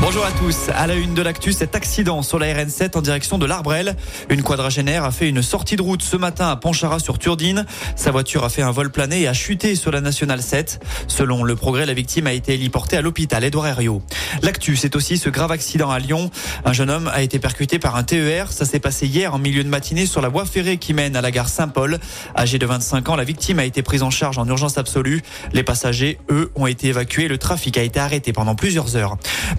Bonjour à tous. À la une de l'actu, cet accident sur la RN7 en direction de l'Arbrel. Une quadragénaire a fait une sortie de route ce matin à Pontcharrat-sur-Turdine. Sa voiture a fait un vol plané et a chuté sur la nationale 7. Selon le progrès, la victime a été héliportée à l'hôpital Édouard Herriot. L'actu, c'est aussi ce grave accident à Lyon. Un jeune homme a été percuté par un TER. Ça s'est passé hier en milieu de matinée sur la voie ferrée qui mène à la gare Saint-Paul. Âgé de 25 ans, la victime a été prise en charge en urgence absolue. Les passagers, eux, ont été évacués. Le trafic a été arrêté pendant plusieurs heures.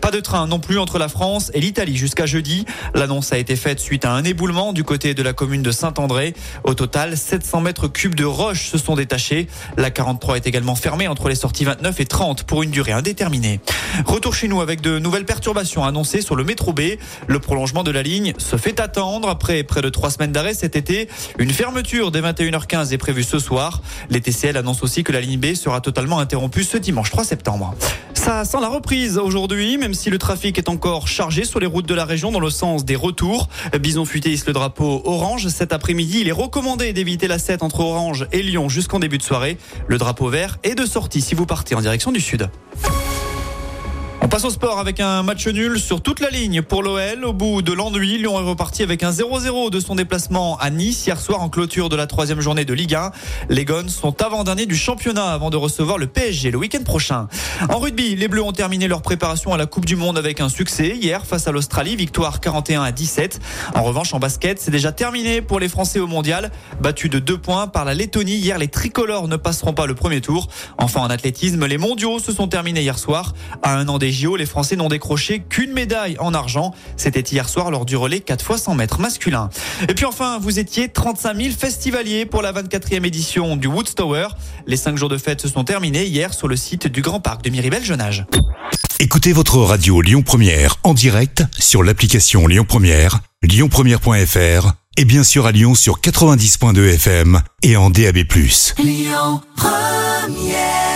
Pas de train non plus entre la France et l'Italie jusqu'à jeudi. L'annonce a été faite suite à un éboulement du côté de la commune de Saint-André. Au total, 700 mètres cubes de roches se sont détachés. La 43 est également fermée entre les sorties 29 et 30 pour une durée indéterminée. Retour chez nous avec de nouvelles perturbations annoncées sur le métro B. Le prolongement de la ligne se fait attendre après près de trois semaines d'arrêt cet été. Une fermeture dès 21h15 est prévue ce soir. Les TCL annoncent aussi que la ligne B sera totalement interrompue ce dimanche 3 septembre. Ça sent la reprise aujourd'hui, même si le trafic est encore chargé sur les routes de la région dans le sens des retours. Bison futé hisse le drapeau orange. Cet après-midi, il est recommandé d'éviter la 7 entre Orange et Lyon jusqu'en début de soirée. Le drapeau vert est de sortie si vous partez en direction du sud. On passe au sport avec un match nul sur toute la ligne pour l'OL. Au bout de l'ennui, Lyon est reparti avec un 0-0 de son déplacement à Nice hier soir en clôture de la troisième journée de Ligue 1. Les Gones sont avant-derniers du championnat avant de recevoir le PSG le week-end prochain. En rugby, les Bleus ont terminé leur préparation à la Coupe du Monde avec un succès hier face à l'Australie, victoire 41 à 17. En revanche, en basket, c'est déjà terminé pour les Français au mondial. Battus de deux points par la Lettonie, hier les tricolores ne passeront pas le premier tour. Enfin, en athlétisme, les mondiaux se sont terminés hier soir. À un an des JO, les Français n'ont décroché qu'une médaille en argent. C'était hier soir lors du relais 4 fois 100 mètres masculin. Et puis enfin, vous étiez 35 000 festivaliers pour la 24e édition du Woodstower. Les 5 jours de fête se sont terminés hier sur le site du Grand Parc de Miribel Jeunage. Écoutez votre radio Lyon Première en direct sur l'application Lyon Première, lyonpremière.fr et bien sûr à Lyon sur 90.2 FM et en DAB+. Lyon Première